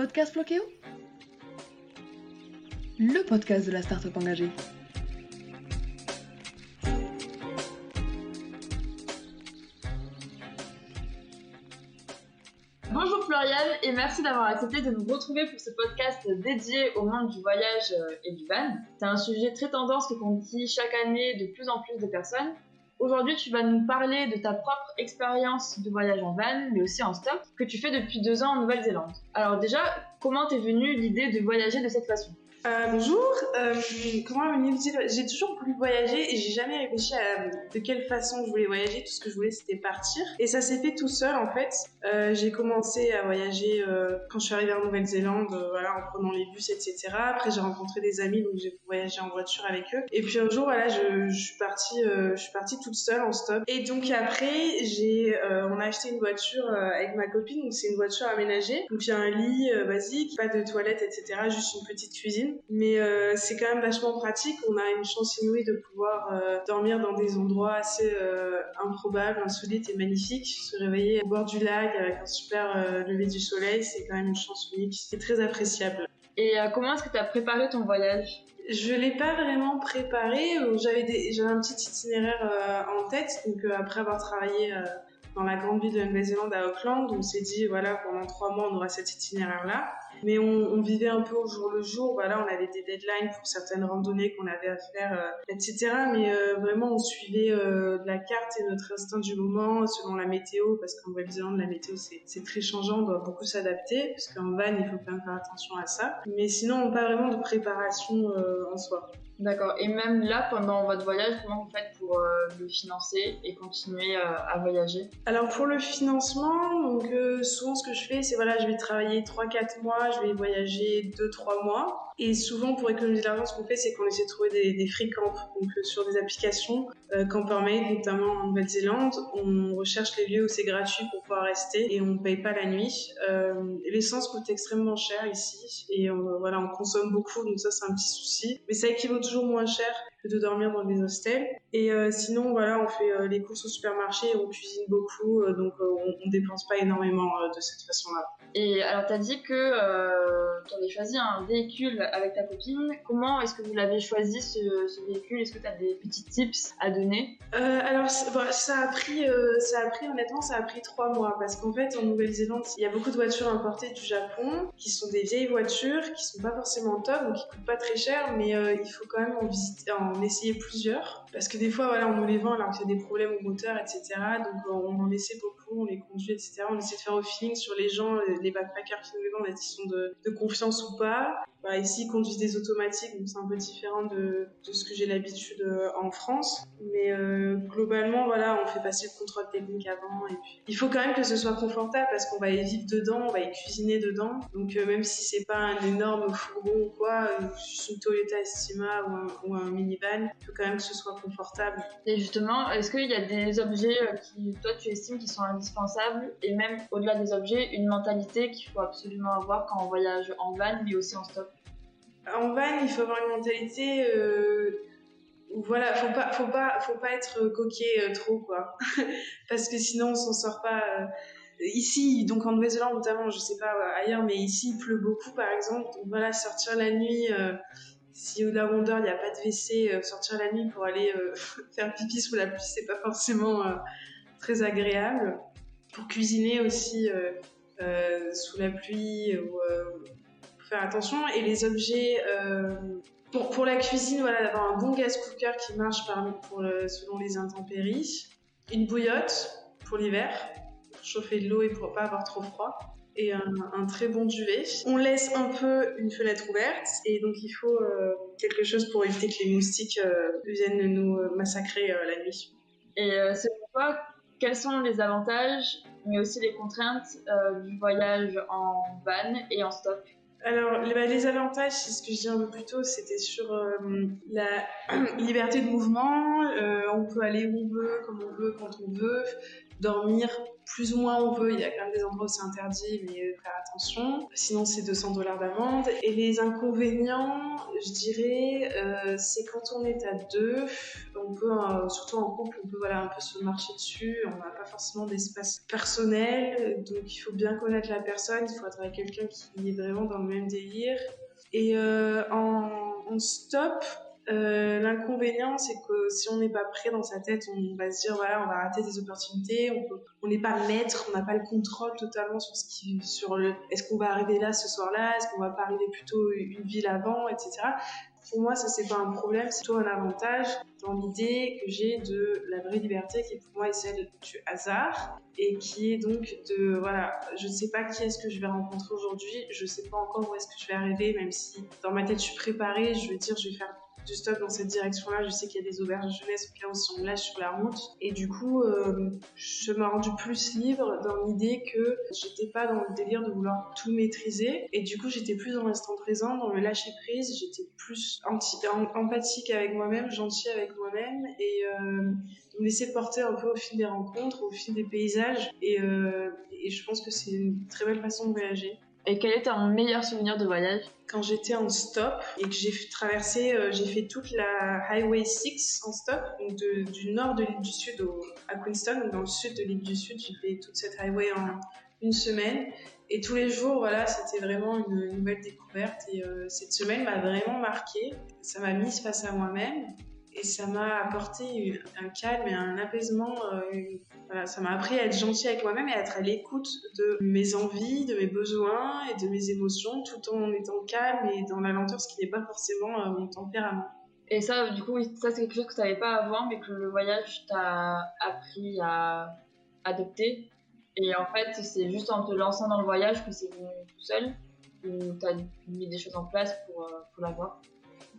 Podcast Le podcast de la start-up engagée. Bonjour Florian et merci d'avoir accepté de nous retrouver pour ce podcast dédié au monde du voyage euh, et du van. C'est un sujet très tendance que dit chaque année de plus en plus de personnes. Aujourd'hui, tu vas nous parler de ta propre expérience de voyage en van, mais aussi en stop, que tu fais depuis deux ans en Nouvelle-Zélande. Alors déjà, comment t'es venue l'idée de voyager de cette façon? Euh, bonjour, euh, comment J'ai toujours voulu voyager et j'ai jamais réfléchi à de quelle façon je voulais voyager. Tout ce que je voulais c'était partir et ça s'est fait tout seul en fait. Euh, j'ai commencé à voyager euh, quand je suis arrivée en Nouvelle-Zélande, euh, voilà, en prenant les bus, etc. Après j'ai rencontré des amis donc j'ai voyagé en voiture avec eux. Et puis un jour voilà, je, je suis partie, je suis partie toute seule en stop. Et donc après j'ai, on a acheté une voiture avec ma copine donc c'est une voiture aménagée. Donc il y a un lit basique, pas de toilette, etc. Juste une petite cuisine. Mais euh, c'est quand même vachement pratique. On a une chance inouïe de pouvoir euh, dormir dans des endroits assez euh, improbables, insolites et magnifiques. Se réveiller au bord du lac avec un super lever du soleil, c'est quand même une chance unique. C'est très appréciable. Et comment est-ce que tu as préparé ton voyage? Je l'ai pas vraiment préparé. J'avais j'avais un petit itinéraire en tête. Donc après avoir travaillé dans la grande ville de Nouvelle-Zélande à Auckland, on s'est dit voilà pendant trois mois on aura cet itinéraire là mais on, on, vivait un peu au jour le jour. Voilà, on avait des deadlines pour certaines randonnées qu'on avait à faire, euh, etc. Mais euh, vraiment, on suivait euh, la carte et notre instinct du moment selon la météo, parce qu'en Nouvelle-Zélande, la météo c'est très changeant, on doit beaucoup s'adapter, parce qu'en van, il faut quand même faire attention à ça. Mais sinon, pas vraiment de préparation en soi. D'accord. Et même là, pendant votre voyage, comment vous faites pour le financer et continuer à voyager? Alors pour le financement, donc souvent ce que je fais, c'est voilà, je vais travailler 3-4 mois je vais voyager 2-3 mois. Et souvent, pour économiser de l'argent, ce qu'on fait, c'est qu'on essaie de trouver des, des free camps. Donc, euh, sur des applications, euh, CamperMate, notamment en Nouvelle-Zélande, on recherche les lieux où c'est gratuit pour pouvoir rester et on ne paye pas la nuit. Euh, L'essence coûte extrêmement cher ici et on, voilà, on consomme beaucoup, donc ça, c'est un petit souci. Mais ça équivaut toujours moins cher que de dormir dans des hostels. Et euh, sinon, voilà, on fait euh, les courses au supermarché, on cuisine beaucoup, euh, donc on, on dépense pas énormément de cette façon-là. Et alors, tu as dit que tu avais choisi un véhicule avec ta copine. Comment est-ce que vous l'avez choisi ce, ce véhicule? Est-ce que tu as des petits tips à donner? Alors, ça a pris, ça a pris honnêtement, ça a pris trois mois parce qu'en fait, en Nouvelle-Zélande, il y a beaucoup de voitures importées du Japon qui sont des vieilles voitures, qui sont pas forcément top, donc qui coûtent pas très cher, mais il faut quand même en visiter, en en essayer plusieurs. Parce que des fois, voilà, on nous les vend alors qu'il y a des problèmes au moteur, etc. Donc on en essaie beaucoup, on les conduit, etc. On essaie de faire au feeling sur les gens, les backpackers qui nous les vendent, est-ce qu'ils sont de, confiance ou pas. Bah, ici, ils conduisent des automatiques, donc c'est un peu différent de, ce que j'ai l'habitude euh, en France. Mais euh, globalement, voilà, on fait passer le contrôle technique avant. Il faut quand même que ce soit confortable parce qu'on va y vivre dedans, on va y cuisiner dedans. Donc euh, même si c'est pas un énorme fourgon ou quoi, une Toyota Estima ou un, ou un minivan, il faut quand même que ce soit confortable. Et justement, est-ce qu'il y a des objets qui, toi, tu estimes qui sont indispensables et même au-delà des objets, une mentalité qu'il faut absolument avoir quand on voyage en van, mais aussi en stop En van, il faut avoir une mentalité. Euh, voilà, faut pas, faut pas, faut pas être coquet euh, trop, quoi. Parce que sinon, on s'en sort pas. Euh, ici, donc en Nouvelle-Zélande notamment, je sais pas ailleurs, mais ici il pleut beaucoup par exemple. Donc voilà, sortir la nuit, si au rondeur il n'y a pas de WC, sortir la nuit pour aller faire pipi sous la pluie, c'est pas forcément très agréable. Pour cuisiner aussi sous la pluie, ou, faire attention. Et les objets, pour, pour la cuisine, voilà, d'avoir un bon gaz cooker qui marche pour selon les intempéries. Une bouillotte pour l'hiver, pour chauffer de l'eau et pour pas avoir trop froid et un, très bon duvet. On laisse un peu une fenêtre ouverte et donc il faut euh, quelque chose pour éviter que les moustiques euh, viennent nous euh, massacrer la nuit. Et c'est pourquoi quels sont les avantages mais aussi les contraintes du voyage en van et en stop alors, les, bah, les avantages, c'est ce que je disais un peu plus tôt, c'était sur la liberté de mouvement. on peut aller où on veut, comme on veut, quand on veut, dormir plus ou moins on veut. Il y a quand même des endroits où c'est interdit, mais euh, faire attention. Sinon, c'est 200 dollars d'amende. Et les inconvénients, je dirais, euh, c'est quand on est à deux, on peut, euh, surtout en couple, on peut voilà, un peu se marcher dessus. On n'a pas forcément d'espace personnel, donc il faut bien connaître la personne. Il faut être avec quelqu'un qui est vraiment dans le même délire. Et en, en stop, euh, l'inconvénient, c'est que si on n'est pas prêt dans sa tête, on va se dire voilà, on va rater des opportunités. On n'est pas maître, on n'a pas le contrôle totalement sur ce qui, sur le, est-ce qu'on va arriver là ce soir-là, est-ce qu'on va pas arriver plutôt une ville avant, etc. Pour moi, ça c'est pas un problème, c'est plutôt un avantage dans l'idée que j'ai de la vraie liberté qui pour moi est celle du hasard et qui est donc de voilà, je ne sais pas qui est-ce que je vais rencontrer aujourd'hui, je sais pas encore où est-ce que je vais arriver, même si dans ma tête je suis préparée, je veux dire je vais faire du stop dans cette direction-là. Je sais qu'il y a des auberges jeunesse on me lâche sur la route. Et du coup, euh, je me rendu plus libre dans l'idée que j'étais pas dans le délire de vouloir tout maîtriser. Et du coup, j'étais plus dans l'instant présent, dans le lâcher prise. J'étais plus empathique avec moi-même, gentil avec moi-même et euh, me laisser porter un peu au fil des rencontres, au fil des paysages. Et, euh, et je pense que c'est une très belle façon de voyager. Et quel est ton meilleur souvenir de voyage Quand j'étais en stop et que j'ai traversé, euh, j'ai fait toute la Highway 6 en stop, donc du nord de l'île du Sud à Queenstown, donc dans le sud de l'île du Sud, j'ai fait toute cette highway en une semaine. Et tous les jours, voilà, c'était vraiment une nouvelle découverte. Et euh, cette semaine m'a vraiment marquée. Ça m'a mise face à moi-même et ça m'a apporté un calme et un apaisement. Euh, voilà, ça m'a appris à être gentil avec moi-même et à être à l'écoute de mes envies, de mes besoins et de mes émotions, tout en étant calme et dans la lenteur, ce qui n'est pas forcément euh, mon tempérament. Et ça, du coup, ça c'est quelque chose que tu n'avais pas avant, mais que le voyage t'a appris à adopter. Et en fait, c'est juste en te lançant dans le voyage que c'est venu tout seul, ou tu as mis des choses en place pour, euh, pour l'avoir.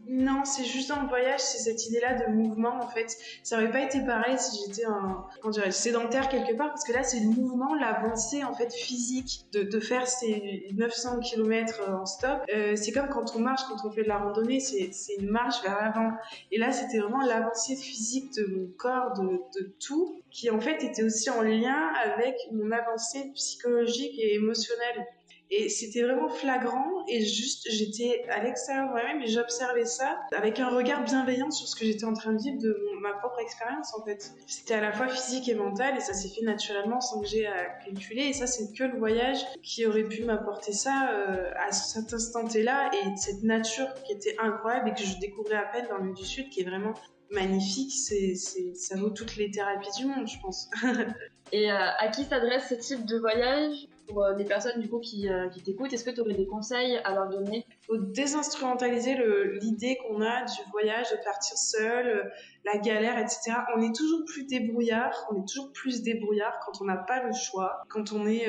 Non, c'est juste dans le voyage, c'est cette idée-là de mouvement en fait. Ça aurait pas été pareil si j'étais un, sédentaire quelque part, parce que là c'est le mouvement, l'avancée en fait physique de, faire ces 900 km en stop. Euh, c'est comme quand on marche, quand on fait de la randonnée, c'est une marche vers l'avant. Et là c'était vraiment l'avancée physique de mon corps, de, de tout, qui en fait était aussi en lien avec mon avancée psychologique et émotionnelle. Et c'était vraiment flagrant et juste, j'étais à l'extérieur moi-même et j'observais ça avec un regard bienveillant sur ce que j'étais en train de vivre de ma propre expérience en fait. C'était à la fois physique et mental et ça s'est fait naturellement sans que j'ai à calculer et ça c'est que le voyage qui aurait pu m'apporter ça euh, à cet instant là et cette nature qui était incroyable et que je découvrais à peine dans le du Sud qui est vraiment magnifique, c'est, ça vaut toutes les thérapies du monde, je pense. Et euh, à qui s'adresse ce type de voyage pour euh, des personnes du coup qui, euh, t'écoutent? Est-ce que tu aurais des conseils à leur donner? Faut désinstrumentaliser l'idée qu'on a du voyage, de partir seul, la galère, etc. On est toujours plus débrouillard, on est toujours plus débrouillard quand on n'a pas le choix, quand on est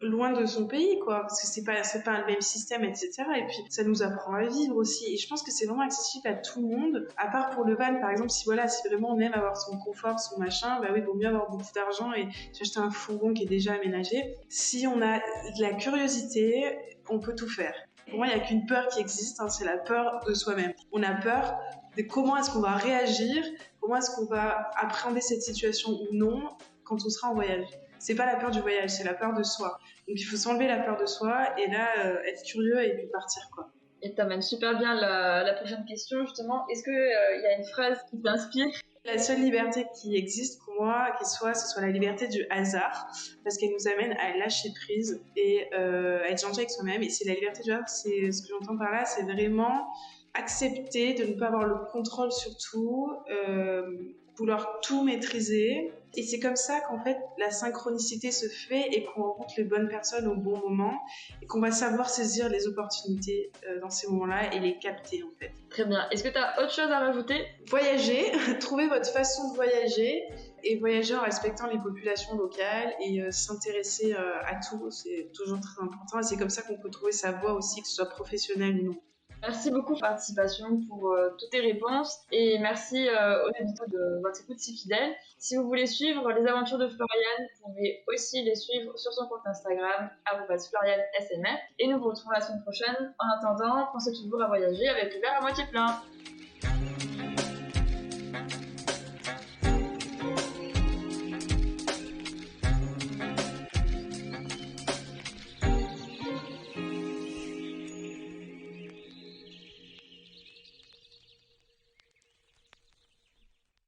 loin de son pays, quoi, parce que c'est pas c'est pas le même système, etc. Et puis ça nous apprend à vivre aussi. Et je pense que c'est vraiment accessible à tout le monde, à part pour le van, par exemple, si voilà, si vraiment on aime avoir son confort, son machin, bah oui, il vaut mieux avoir beaucoup d'argent et s'acheter un fourgon qui est déjà aménagé. Si on a de la curiosité, on peut tout faire. Pour moi, il n'y a qu'une peur qui existe, hein, c'est la peur de soi-même. On a peur de comment est-ce qu'on va réagir, comment est-ce qu'on va appréhender cette situation ou non quand on sera en voyage. C'est pas la peur du voyage, c'est la peur de soi. Donc il faut s'enlever la peur de soi et là euh, être curieux et puis partir quoi. Et t'amènes super bien la, prochaine question justement. Est-ce qu'il euh, y a une phrase qui t'inspire? La seule liberté qui existe pour moi, qui soit, ce soit la liberté du hasard, parce qu'elle nous amène à lâcher prise et euh, à être gentil avec soi-même. Et c'est la liberté du hasard, c'est ce que j'entends par là, c'est vraiment accepter de ne pas avoir le contrôle sur tout, euh, vouloir tout maîtriser. Et c'est comme ça qu'en fait la synchronicité se fait et qu'on rencontre les bonnes personnes au bon moment et qu'on va savoir saisir les opportunités euh, dans ces moments-là et les capter en fait. Très bien. Est-ce que tu as autre chose à rajouter? Voyager, trouver votre façon de voyager et voyager en respectant les populations locales et euh, s'intéresser à tout, c'est toujours très important et c'est comme ça qu'on peut trouver sa voie aussi, que ce soit professionnelle ou non. Merci beaucoup participation, pour euh, toutes tes réponses et merci euh, aux éditeurs de votre écoute si fidèle. Si vous voulez suivre les aventures de Florian, vous pouvez aussi les suivre sur son compte Instagram, FlorianSMF. Et nous vous retrouvons la semaine prochaine. En attendant, pensez toujours à voyager avec le verre à moitié plein.